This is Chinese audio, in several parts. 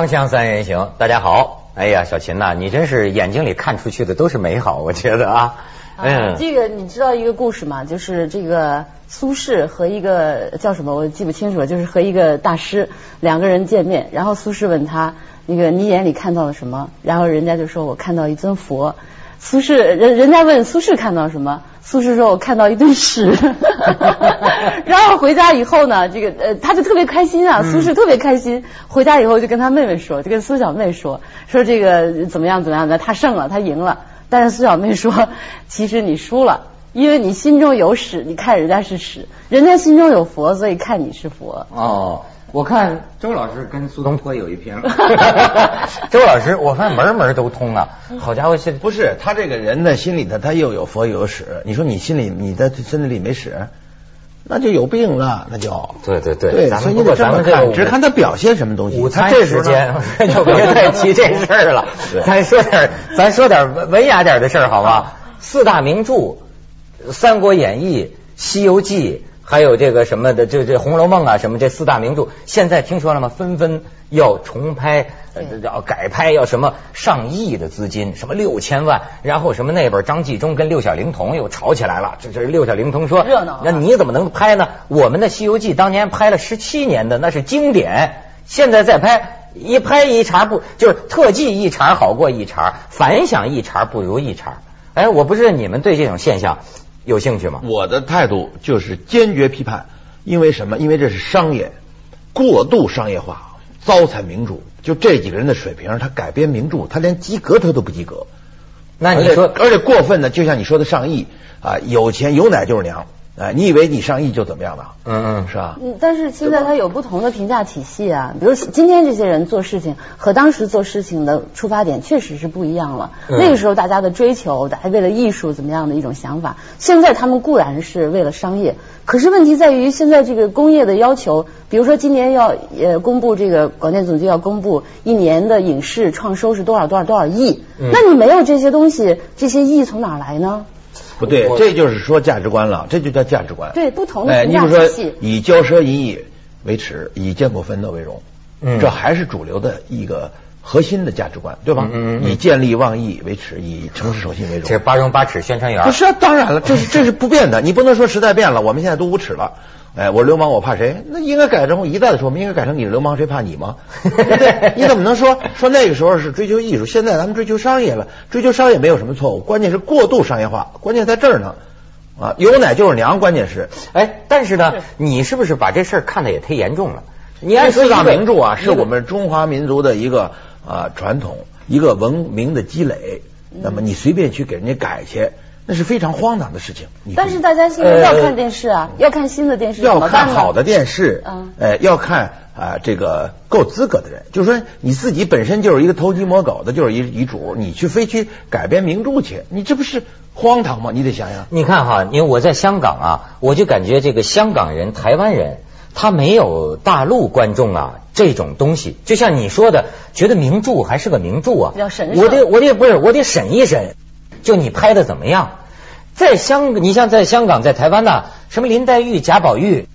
锵锵三人行，大家好。哎呀，小秦呐、你真是眼睛里看出去的都是美好，我觉得啊。啊，这个你知道一个故事吗？就是这个苏轼和一个叫什么我记不清楚了，就是和一个大师两个人见面，然后苏轼问他那个你眼里看到了什么？然后人家就说我看到一尊佛。苏轼人人家问苏轼看到什么？苏轼说我看到一堆屎。然后回家以后呢，这个呃他就特别开心啊，苏轼特别开心。回家以后就跟他妹妹说，就跟苏小妹说，说这个怎么样怎么样的，他胜了，他赢了。但是苏小妹说，其实你输了，因为你心中有屎，你看人家是屎；人家心中有佛，所以看你是佛。哦，我看周老师跟苏东坡有一拼。周老师，我发现门门都通啊！好家伙，现不是他这个人的心里头，他又有佛又有屎。你说你心里你的身体里没屎，那就有病了，那就对对对，对，咱们所以你得这么看，只看他表现什么东西。午餐这时间 就别再提这事儿了，咱说点咱说点文文雅点的事儿好吗？四大名著《三国演义》《西游记》。还有这个什么的，这这《红楼梦》啊，什么这四大名著，现在听说了吗？纷纷要重拍，呃，要改拍，要什么上亿的资金，什么六千万，然后什么那本张纪中跟六小龄童又吵起来了。这这六小龄童说，热闹，那你怎么能拍呢？我们的《西游记》当年拍了十七年的，那是经典，现在再拍一拍一茬不就是特技一茬好过一茬，反响一茬不如一茬。哎，我不知道你们对这种现象。有兴趣吗？我的态度就是坚决批判，因为什么？因为这是商业，过度商业化，糟蹋名著。就这几个人的水平，他改编名著，他连及格他都不及格。那你说，而且过分的，就像你说的上亿啊，有钱有奶就是娘。哎，你以为你上亿就怎么样了？嗯嗯，是吧？嗯，但是现在它有不同的评价体系啊。比如今天这些人做事情和当时做事情的出发点确实是不一样了。嗯、那个时候大家的追求，大家为了艺术怎么样的一种想法，现在他们固然是为了商业，可是问题在于现在这个工业的要求，比如说今年要呃公布这个广电总局要公布一年的影视创收是多少多少多少亿，嗯、那你没有这些东西，这些亿从哪来呢？不对，这就是说价值观了，这就叫价值观。对，不同的哎，评你比如说。以骄奢淫逸为耻，以艰苦奋斗为荣，嗯这还是主流的一个核心的价值观，对吧？嗯嗯嗯以见利忘义为耻，以诚实守信为荣。这是八荣八耻宣传员不。是啊，当然了，这是这是不变的，你不能说时代变了，我们现在都无耻了。哎，我流氓我怕谁？那应该改成我一再的说，我们应该改成你是流氓谁怕你吗？对不对？你怎么能说说那个时候是追求艺术，现在咱们追求商业了？追求商业没有什么错误，关键是过度商业化，关键在这儿呢。啊，有奶就是娘，关键是，哎，但是呢，你是不是把这事儿看得也忒严重了？你按说四大名著啊，是我们中华民族的一个啊传统，一个文明的积累。那么你随便去给人家改去，那是非常荒唐的事情。但是大家现在要看电视啊，要看新的电视，要看好的电视，嗯呃，要看啊、这个够资格的人，就是说你自己本身就是一个偷鸡摸狗的，就是一一主，你去非去改编名著去，你这不是荒唐吗？你得想想。你看哈，因为我在香港啊，我就感觉这个香港人、台湾人，他没有大陆观众啊这种东西。就像你说的，觉得名著还是个名著啊，比较神圣我得我得不是，我得审一审，就你拍的怎么样？在香，你像在香港、在台湾呐、什么林黛玉、贾宝玉、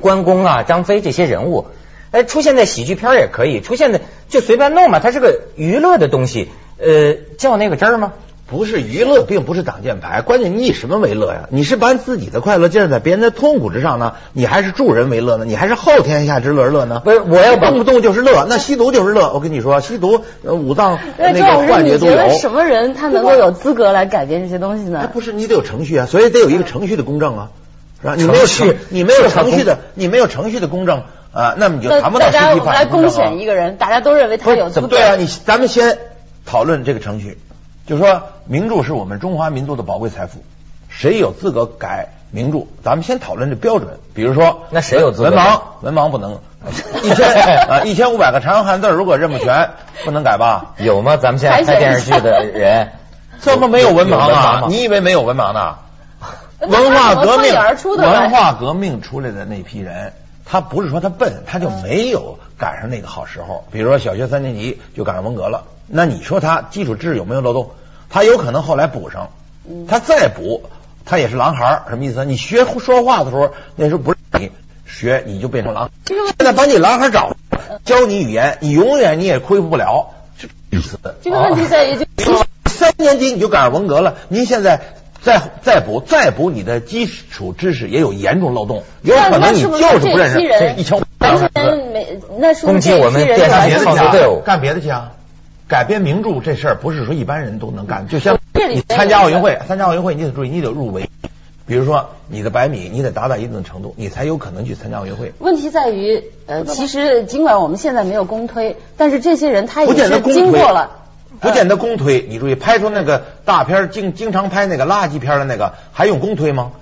关公啊、张飞这些人物，哎，出现在喜剧片也可以，出现在就随便弄嘛，它是个娱乐的东西，呃，较那个真儿吗？不是娱乐，并不是挡箭牌，关键你以什么为乐呀？你是把自己的快乐建立在别人的痛苦之上呢？你还是助人为乐呢？你还是后天下之乐而乐呢？不是我要动不动就是乐，那吸毒就是乐。我跟你说，吸毒呃五脏那那个周老师，你幻觉都有。觉得什么人他能够有资格来改变这些东西哎，呢？不是你得有程序啊，所以得有一个程序的公正啊，是吧？你没有程序，你没有程序的，你没有程序的公正啊，那么你就谈不到大家实际法我们来公选一个人，大家都认为他有资格。对啊，你咱们先讨论这个程序，就说名著是我们中华民族的宝贵财富，谁有资格改名著？咱们先讨论这标准，比如说那谁有资格文盲，文盲不能一千 啊一千五百个长汉字如果认不全，不能改吧？有吗？咱们现在拍电视剧的人，怎么没有文盲啊？你以为没有文盲呢？文化革命文化革命出来的那批人，他不是说他笨，他就没有赶上那个好时候。比如说小学三年级就赶上文革了，那你说他基础知识有没有漏洞？他有可能后来补上，他再补，他也是狼孩儿，什么意思？你学说话的时候，那时候不是你学，你就变成狼。现在把你狼孩找，教你语言，你永远你也恢复不了，这意思。这个问题在于就。三年级你就赶上文革了，您现在再再补再补你的基础知识也有严重漏洞，有可能你就是不认识这一千完全没那是攻击我们电视创作队伍，干别的去啊！改编名著这事儿不是说一般人都能干，就像你参加奥运会，参加奥运会你得注意，你得入围。比如说你的百米，你得达到一定的程度，你才有可能去参加奥运会。问题在于，呃，其实尽管我们现在没有公推，但是这些人他也是经过了。不见得公推，你注意，拍出那个大片经经常拍那个垃圾片的那个，还用公推吗？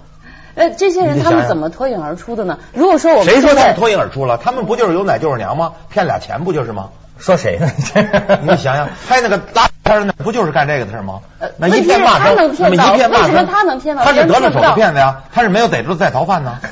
呃，这些人他们怎么脱颖而出的呢？如果说我们谁说他们脱颖而出了？他们不就是有奶就是娘吗？骗俩钱不就是吗？说谁呢？你想想，拍那个垃圾片的，不就是干这个的事吗？那一片骂声，那么一片骂声，为什么他能骗到？他是得了手的骗子呀，他是没有逮住在逃犯呢。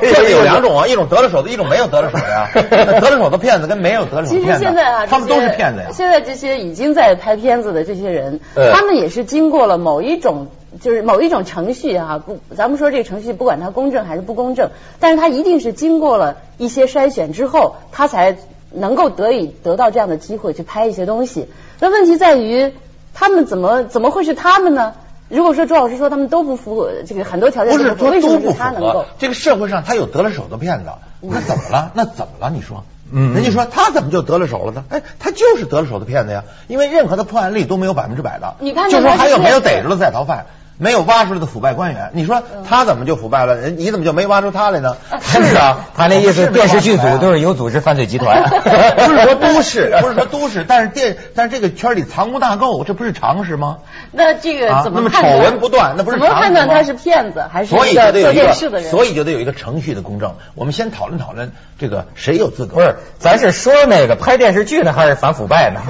这有两种啊，一种得了手的，一种没有得了手的呀。得了手的骗子跟没有得了手的骗子，其实现在啊，他们都是骗子呀。现在这些已经在拍片子的这些人，他们也是经过了某一种。就是某一种程序啊，不，咱们说这个程序不管它公正还是不公正，但是它一定是经过了一些筛选之后，它才能够得以得到这样的机会去拍一些东西。那问题在于，他们怎么怎么会是他们呢？如果说朱老师说他们都不符合这个很多条件，不是说都不符合。这个社会上他有得了手的骗子，那怎么了？那怎么了？你说，嗯，人家说他怎么就得了手了呢？哎，他就是得了手的骗子呀，因为任何的破案率都没有百分之百的。你看，就说还有没有逮着了在逃犯？没有挖出来的腐败官员，你说他怎么就腐败了？人你怎么就没挖出他来呢？是啊，他那意思，电视剧组都是有组织犯罪集团，不是说都市，不是说都市，但是电，但是这个圈里藏污纳垢，这不是常识吗？那这个怎么？那么丑闻不断，那不是怎么判断他是骗子还是做电视的人？所以就得有一个程序的公正。我们先讨论讨论这个谁有资格？不是，咱是说那个拍电视剧呢，还是反腐败呢？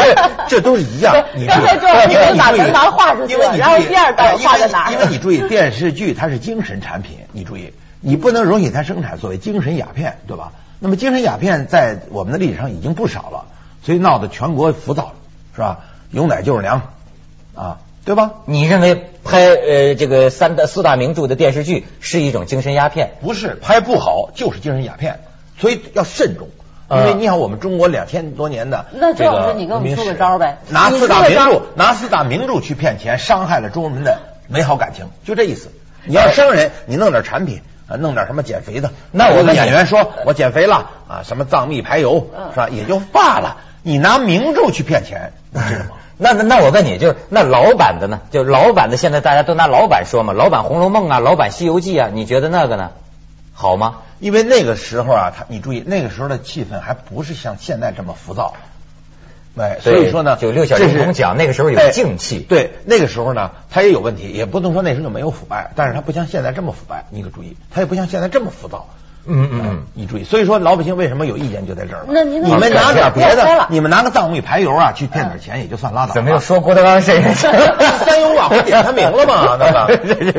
这都是一样。你刚才说你把文盲画出去了，然后第二道。因为因为你注意 电视剧它是精神产品，你注意你不能容许它生产所谓精神鸦片，对吧？那么精神鸦片在我们的历史上已经不少了，所以闹得全国浮躁，是吧？有奶就是娘啊，对吧？你认为拍呃这个三大四大名著的电视剧是一种精神鸦片？不是，拍不好就是精神鸦片，所以要慎重。因为你想，我们中国两千多年的那周老师，你给我们出个招呗？拿四大名著，拿四大名著去骗钱，伤害了中国人的美好感情，就这意思。你要伤人，你弄点产品啊，弄点什么减肥的。那我们演员说我减肥了啊，什么藏秘排油是吧？也就罢了。你拿名著去骗钱，知道吗？那那那我问你，就是那老版的呢？就老版的，现在大家都拿老版说嘛？老版《红楼梦》啊，老版《西游记》啊，你觉得那个呢？好吗？因为那个时候啊，他你注意，那个时候的气氛还不是像现在这么浮躁，哎，所以说呢，九六小龄童讲那个时候有静气，对，那个时候呢，他也有问题，也不能说那时候就没有腐败，但是他不像现在这么腐败，你可注意，他也不像现在这么浮躁。嗯嗯，你注意，所以说老百姓为什么有意见就在这儿了。那您你们拿点别的，你们拿个藏米排油啊去骗点钱也就算拉倒。怎么又说郭德纲谁？三有晚会点他名了吗？对吧？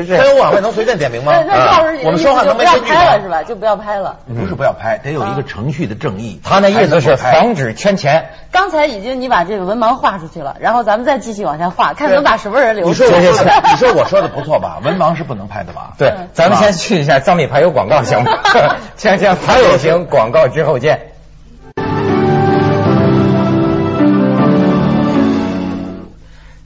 三有晚会能随便点名吗？那我们说话能没根据了是吧？就不要拍了。不是不要拍，得有一个程序的正义。他那意思是防止圈钱。刚才已经你把这个文盲画出去了，然后咱们再继续往下画，看能把什么人留住。你说 你说我说的不错吧？文盲是不能拍的吧？对，咱们先去一下藏秘排油广告行吗？锵锵排。有行广告之后见。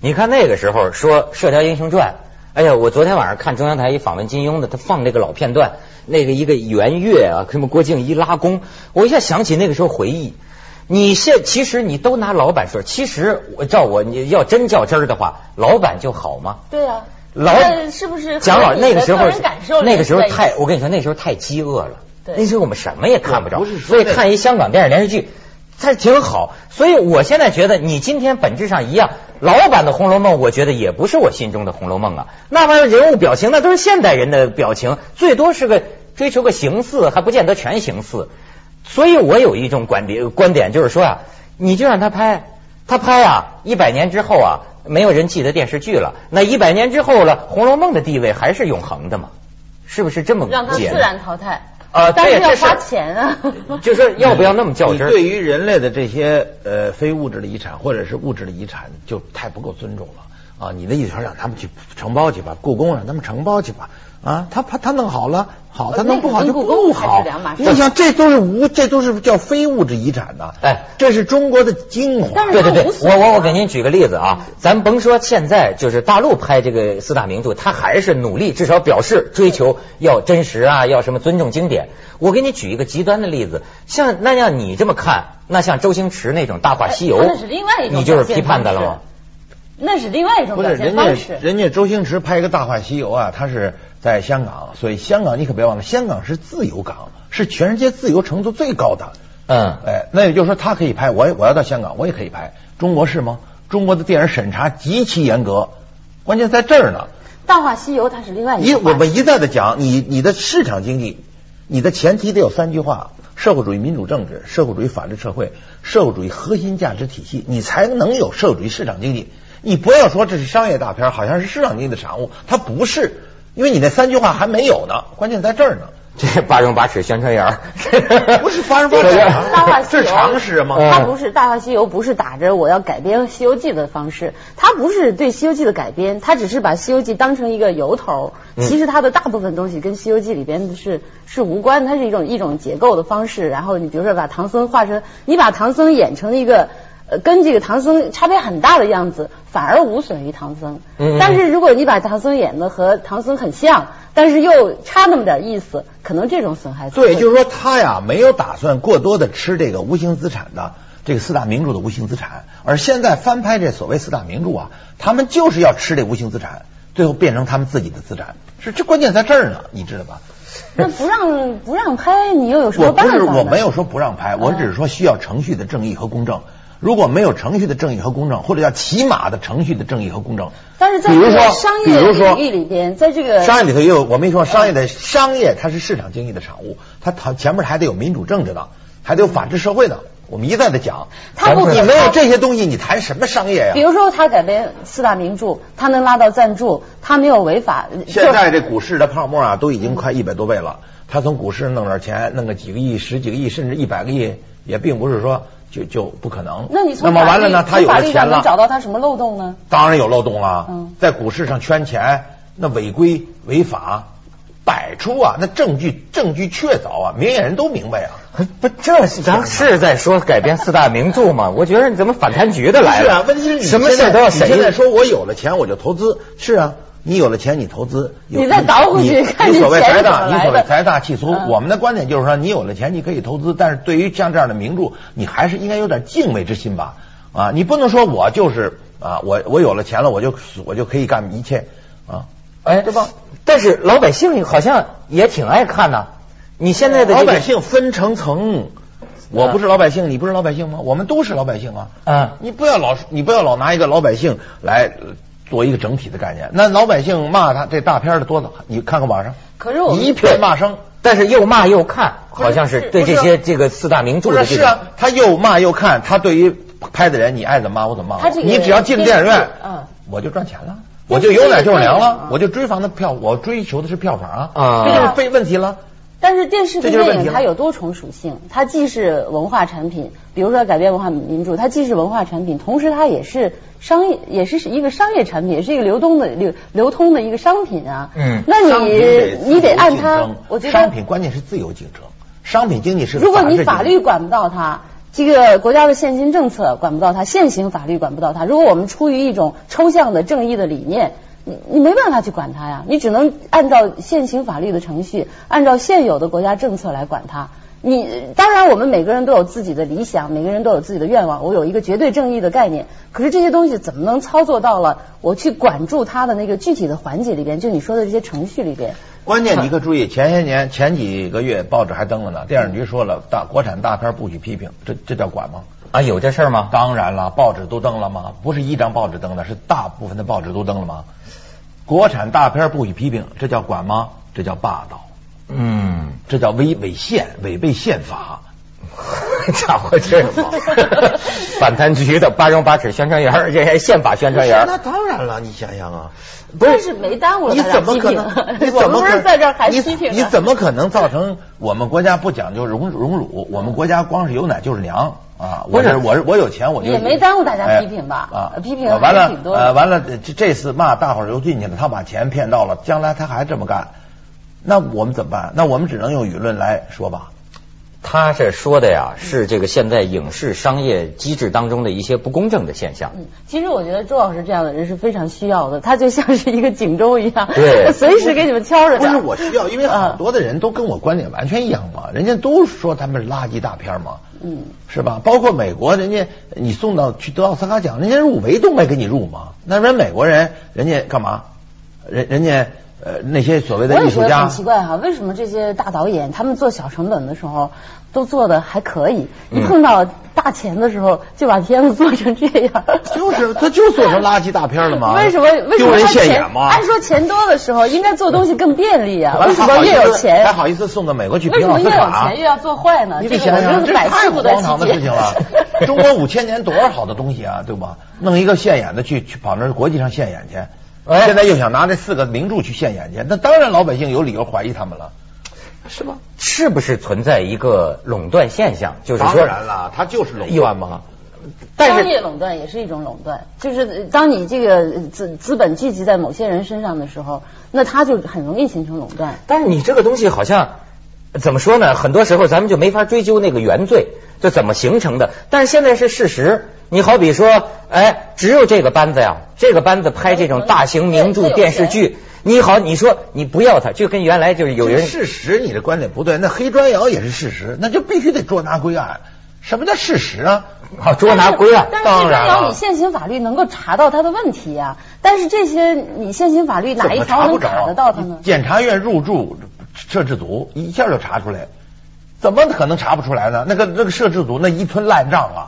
你看那个时候说《射雕英雄传》，哎呀，我昨天晚上看中央台一访问金庸的，他放那个老片段，那个一个圆月啊，什么郭靖一拉弓，我一下想起那个时候回忆。你现其实你都拿老板说，其实我照我你要真较真儿的话，老板就好吗？对啊，老是不是？蒋老那个时候那个时候太，我跟你说那时候太饥饿了。那时候我们什么也看不着，所以看一香港电视连续剧，它挺好。所以我现在觉得，你今天本质上一样，老版的《红楼梦》，我觉得也不是我心中的《红楼梦》啊。那玩意儿人物表情，那都是现代人的表情，最多是个追求个形似，还不见得全形似。所以我有一种观点，观点就是说啊，你就让他拍，他拍啊，一百年之后啊，没有人记得电视剧了，那一百年之后了，《红楼梦》的地位还是永恒的嘛？是不是这么让他自然淘汰？啊，但是要花钱啊！就是要不要那么较真？对于人类的这些呃非物质的遗产或者是物质的遗产，就太不够尊重了啊！你的意思说让他们去承包去吧，故宫让他们承包去吧，啊，他他他弄好了好，呃他弄不好就不好你想，这都是无，这都是叫非物质遗产呐。哎，这是中国的精华。但是对对对，我我我给您举个例子啊，咱甭说现在就是大陆拍这个四大名著，他还是努力，至少表示追求要真实啊，要什么尊重经典。我给你举一个极端的例子，像那像你这么看，那像周星驰那种《大话西游》，那是另外一种你就是批判的了吗？那是另外一种表不是人家。人家周星驰拍一个《大话西游》啊，他是在香港，所以香港你可别忘了，香港是自由港，是全世界自由程度最高的。嗯，哎，那也就是说他可以拍，我我要到香港，我也可以拍。中国是吗？中国的电影审查极其严格，关键在这儿呢。大话西游它是另外一一个话题。我们一再的讲，你你的市场经济，你的前提得有三句话：社会主义民主政治、社会主义法治社会、社会主义核心价值体系，你才能有社会主义市场经济。你不要说这是商业大片，好像是市场经济的产物，它不是，因为你那三句话还没有呢，关键在这儿呢。这八荣八耻宣传员儿不是八荣八耻 大话西游这是常识吗？嗯它不是《大话西游》，不是打着我要改编《西游记》的方式，它不是对《西游记》的改编，它只是把《西游记》当成一个由头。嗯其实它的大部分东西跟《西游记》里边是是无关，它是一种一种结构的方式。然后你比如说把唐僧画成，你把唐僧演成一个。呃，跟这个唐僧差别很大的样子，反而无损于唐僧。嗯嗯但是如果你把唐僧演的和唐僧很像，但是又差那么点意思，可能这种损害对，会就是说他呀没有打算过多的吃这个无形资产的这个四大名著的无形资产，而现在翻拍这所谓四大名著啊，他们就是要吃这无形资产，最后变成他们自己的资产，是这关键在这儿呢，你知道吧？那不让不让拍，你又有什么办法我没有说不让拍，我嗯只是说需要程序的正义和公正。如果没有程序的正义和公正，或者叫起码的程序的正义和公正，但是在这个比如说商业比如说领域里边，在这个商业里头也有，我们说商业的商业它是市场经济的产物，它它前面还得有民主政治的，还得有法治社会的。我们一再的讲，它不你没有这些东西，你谈什么商业呀比？如说他改编四大名著，他能拉到赞助，他没有违法。现在这股市的泡沫啊，都已经快一百多倍了。他从股市弄点钱，弄个几个亿、十几个亿，甚至一百个亿，也并不是说就就不可能。那你从么完了呢？他有了钱律从法律上能找，到他什么漏洞呢？当然有漏洞了。嗯在股市上圈钱，那违规违法百出啊，那证据证据确凿啊，明眼人都明白啊。不，这是咱是在说改编四大名著吗？我觉得你怎么反贪局的来了？是啊，问题是你什么现在事都要审你现在说我有了钱我就投资，是啊，你有了钱你投资，有你再倒回去你看你所谓财大，你所谓财大气粗。嗯我们的观点就是说，你有了钱你可以投资，但是对于像这样的名著，你还是应该有点敬畏之心吧。啊，你不能说我就是啊，我我有了钱了，我就我就可以干一切啊。哎，对吧？但是老百姓好像也挺爱看呐。你现在的这个老百姓分成层，我不是老百姓，你不是老百姓吗？我们都是老百姓啊。嗯你不要老你不要老拿一个老百姓来呃做一个整体的概念。那老百姓骂他这大片的多的，你看看网上，可是我一片骂声。但是又骂又看，好像是对这些这个四大名著的。是是啊，他又骂又看，他对于拍的人，你爱怎么骂我怎么骂你只要进了电影院，嗯我就赚钱了，我就有奶就是娘了嗯，我就追房的票，我追求的是票房啊，啊这就是非问题了。但是电视跟电影它有多重属性，它既是文化产品，比如说改编文化名著，它既是文化产品，同时它也是商业，也是一个商业产品，也是一个流动的流流通的一个商品啊。嗯那你得你得按它我觉得商品关键是自由竞争，商品经济是如果你法律管不到它，这个国家的现金政策管不到它，现行法律管不到它。如果我们出于一种抽象的正义的理念，你你没办法去管它呀，你只能按照现行法律的程序，按照现有的国家政策来管它。你当然，我们每个人都有自己的理想，每个人都有自己的愿望。我有一个绝对正义的概念，可是这些东西怎么能操作到了我去管住它的那个具体的环节里边？就你说的这些程序里边。关键你可注意，前些年前几个月报纸还登了呢，电视局说了，大国产大片不许批评，这这叫管吗？啊，有这事儿吗？当然了，报纸都登了吗？不是一张报纸登的，是大部分的报纸都登了吗？国产大片不予批评，这叫管吗？这叫霸道，嗯，这叫违违宪，违背宪法。家伙这反贪局的八荣八耻宣传员，这还宪法宣传员那。当然了，你想想啊，但是没耽误了你怎么可能？你我们不怎么可是在这儿还批评呢你怎么可能造成我们国家不讲究荣荣辱？我们国家光是有奶就是娘啊！我不是我是我有钱我就也没耽误大家哎批评吧啊，批评完了呃完了这这次骂大伙儿又进去了，他把钱骗到了，将来他还这么干。那我们怎么办？那我们只能用舆论来说吧。他这说的呀，是这个现在影视商业机制当中的一些不公正的现象。嗯，其实我觉得周老师这样的人是非常需要的，他就像是一个警钟一样，对 随时给你们敲着不。是我需要，因为很多的人都跟我观点完全一样嘛，人家都说他们是垃圾大片嘛，嗯，是吧？包括美国，人家你送到去得奥斯卡奖，人家入围都没给你入嘛。那人美国人，人家干嘛？人人家呃那些所谓的艺术家很奇怪哈，为什么这些大导演他们做小成本的时候都做的还可以，一碰到大钱的时候就把片子做成这样？就是他就做成垃圾大片了嘛。为什么？为什丢人么钱？现眼吗？按说钱多的时候应该做东西更便利啊，为什么越有钱还好意思送到美国去为什么越有？钱越要做坏呢？你这想想，这太荒唐的。事情了。中国五千年多少好的东西啊，对吧？弄一个现眼的去去跑那国际上现眼去，哎现在又想拿这四个名著去现眼去，那当然老百姓有理由怀疑他们了，是吗？是不是存在一个垄断现象？就是说，当然了，他就是垄断嘛。但是商业垄断也是一种垄断，就是当你这个资资本聚集在某些人身上的时候，那他就很容易形成垄断。但是你这个东西好像怎么说呢？很多时候咱们就没法追究那个原罪，这怎么形成的？但是现在是事实。你好比说，哎，只有这个班子呀，这个班子拍这种大型名著电视剧，你好，你说你不要他，就跟原来就是有人事实，你的观点不对。那黑砖窑也是事实，那就必须得捉拿归案。什么叫事实啊？好捉拿归案。当然了你现行法律能够查到他的问题呀、但是这些你现行法律哪一条能查得到他呢？检察院入驻摄制组一下就查出来，怎么可能查不出来呢？那个那个摄制组那一村烂账啊，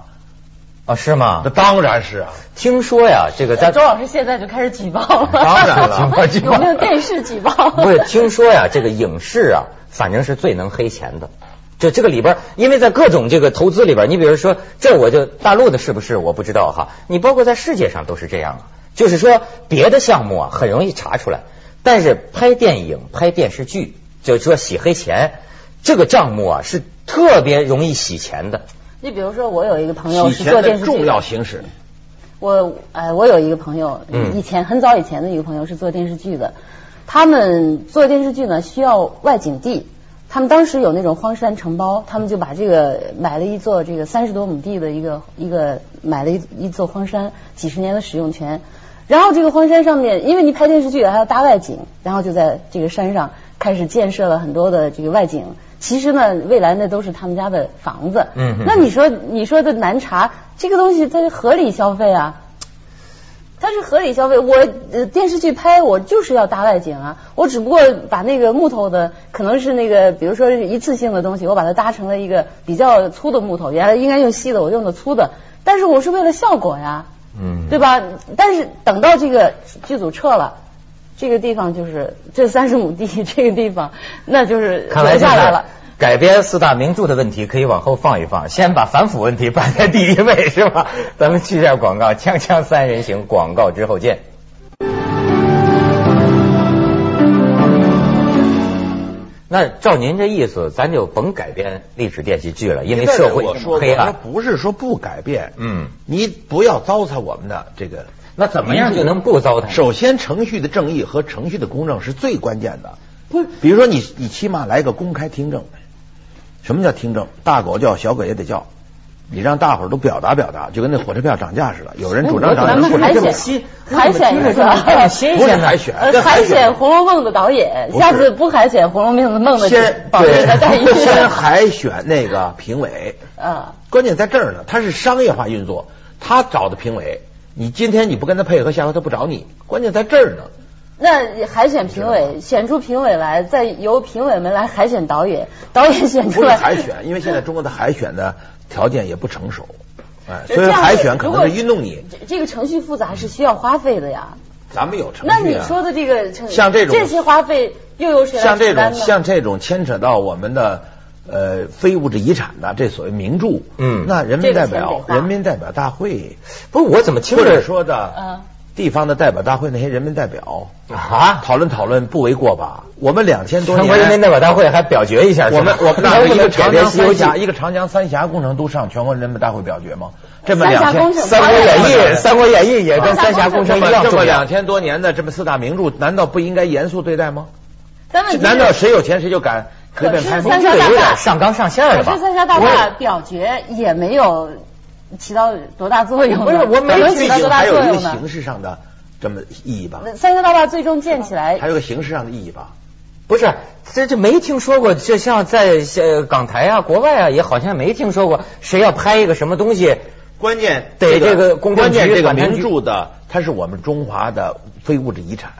啊，是吗那？当然是啊。听说呀，这个在周老师现在就开始举报了，当然了 举报有没有电视举报？不是，听说呀，这个影视啊，反正是最能黑钱的。就这个里边，因为在各种这个投资里边，你比如说，这我就大陆的是不是我不知道哈，你包括在世界上都是这样啊。就是说，别的项目啊很容易查出来，但是拍电影、拍电视剧，就是说洗黑钱这个账目啊是特别容易洗钱的。你比如说，我有一个朋友是做电视剧重要形式，我哎，我有一个朋友，嗯以前很早以前的一个朋友是做电视剧的，他们做电视剧呢需要外景地，他们当时有那种荒山承包，他们就把这个买了一座这个三十多亩地的一个一个买了一一座荒山，几十年的使用权。然后这个荒山上面，因为你拍电视剧还要搭外景，然后就在这个山上开始建设了很多的这个外景。其实呢，未来那都是他们家的房子。嗯哼那你说你说的难查，这个东西它是合理消费啊。它是合理消费，我呃电视剧拍我就是要搭外景啊，我只不过把那个木头的可能是那个，比如说是一次性的东西，我把它搭成了一个比较粗的木头，原来应该用细的，我用的粗的，但是我是为了效果呀，嗯对吧？但是等到这个剧组撤了，这个地方就是这三十亩地，这个地方那就是留下来了。改编四大名著的问题可以往后放一放，先把反腐问题摆在第一位，是吧？咱们去一下广告，锵锵三人行，广告之后见。那照您这意思，咱就甭改编历史电视剧了，因为社会说黑暗。我说不是说不改变，嗯，你不要糟蹋我们的这个。那怎么样就能不糟蹋？首先，程序的正义和程序的公正是最关键的。不，比如说你你起码来个公开听证。什么叫听证？大狗叫，小狗也得叫。你让大伙儿都表达表达，就跟那火车票涨价似的。有人主张涨价，咱们海有人 不这么选海选一个不是海选，呃，这海选《红楼梦》的导演，下次不海选《红楼梦》的先保证他待遇。先海选那个评委，啊，关键在这儿呢，他是商业化运作，他找的评委，你今天你不跟他配合，下回他不找你，关键在这儿呢。那海选评委选出评委来，再由评委们来海选导演，导演选出来海选，因为现在中国的海选的条件也不成熟，哎，所以海选可能是愚弄你。这这个程序复杂是需要花费的呀。咱们有程序、那啊，你说的这个程像这种这些花费又有谁来像这种？像这种牵扯到我们的呃非物质遗产的这所谓名著，嗯那人民代这个钱表人民代表大会不是我怎么听着说的嗯地方的代表大会那些人民代表啊？讨论讨论不为过吧？我们两千多全国人民。代表大会还表决一下，我们我 们那一个长江西游记三峡，一个长江三峡工程都上全国人民大会表决吗？这么两千三国演义》《三国演义》也跟三峡工程一样这么两。千多年的这么四大名著，难道不应该严肃对待吗？难道谁有钱谁就敢？可是三峡大坝上纲上线了吧？可是三峡大坝表决也没有起到多大作用。不是我没能毕起到多大竟还有一个作用？形式上的这么意义吧，三峡大坝最终建起来还有个形式上的意义吧。不是，这这没听说过，就像在呃港台啊、国外啊，也好像没听说过谁要拍一个什么东西。关键得这个公关键这个名著的，它是我们中华的非物质遗产，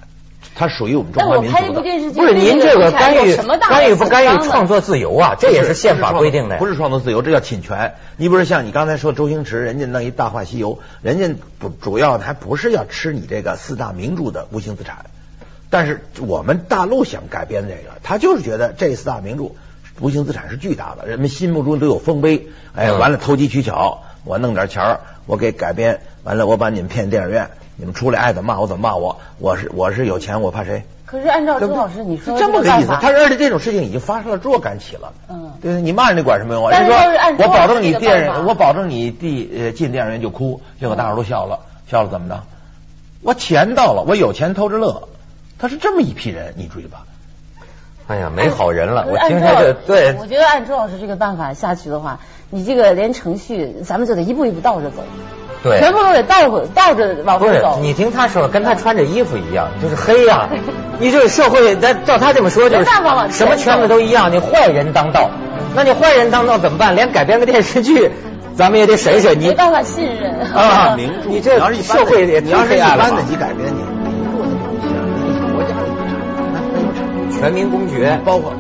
它属于我们中华民族的。不是您这个干预干预不干预创作自由啊？这也是宪法规定的。不是创作自由，这叫侵权。你不是像你刚才说周星驰，人家弄一《大话西游》，人家不主要还不是要吃你这个四大名著的无形资产，但是我们大陆想改编这个，他就是觉得这四大名著无形资产是巨大的，人们心目中都有丰碑。哎，嗯完了投机取巧，我弄点钱儿，我给改编，完了我把你们骗电影院，你们出来爱怎么骂我怎么骂我，我是我是有钱，我怕谁？可是按照周老师你说的这么个意思，他而且这种事情已经发生了若干起了。嗯对，你骂人家管什么用啊？但是人家要是按说，我保证你电影，我保证你第呃进电影院就哭，结果大伙儿都笑了，笑了怎么着？我钱到了，我有钱偷着乐，他是这么一批人，你注意吧？哎呀，没好人了。我听他这对我觉得按周老师这个办法下去的话，你这个连程序咱们就得一步一步倒着走，对，全部都得倒回倒着往不是回走。你听他说，跟他穿着衣服一样，就是黑呀、你这个社会，咱照他这么说，就是没办法往前什么圈子都一样，你坏人当道，那你坏人当道怎么办？连改编个电视剧，咱们也得审审你。没办法信任。啊！名著，你这社会也你要是一般的你改编你国家的遗产，那没有产。全民公决，包括